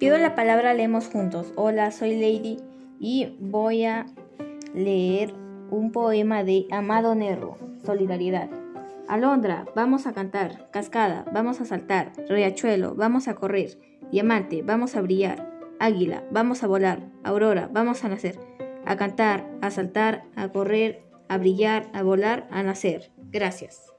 Pido la palabra, leemos juntos. Hola, soy Lady y voy a leer un poema de Amado Nervo, Solidaridad. Alondra, vamos a cantar. Cascada, vamos a saltar. Riachuelo, vamos a correr. Diamante, vamos a brillar. Águila, vamos a volar. Aurora, vamos a nacer. A cantar, a saltar, a correr, a brillar, a volar, a nacer. Gracias.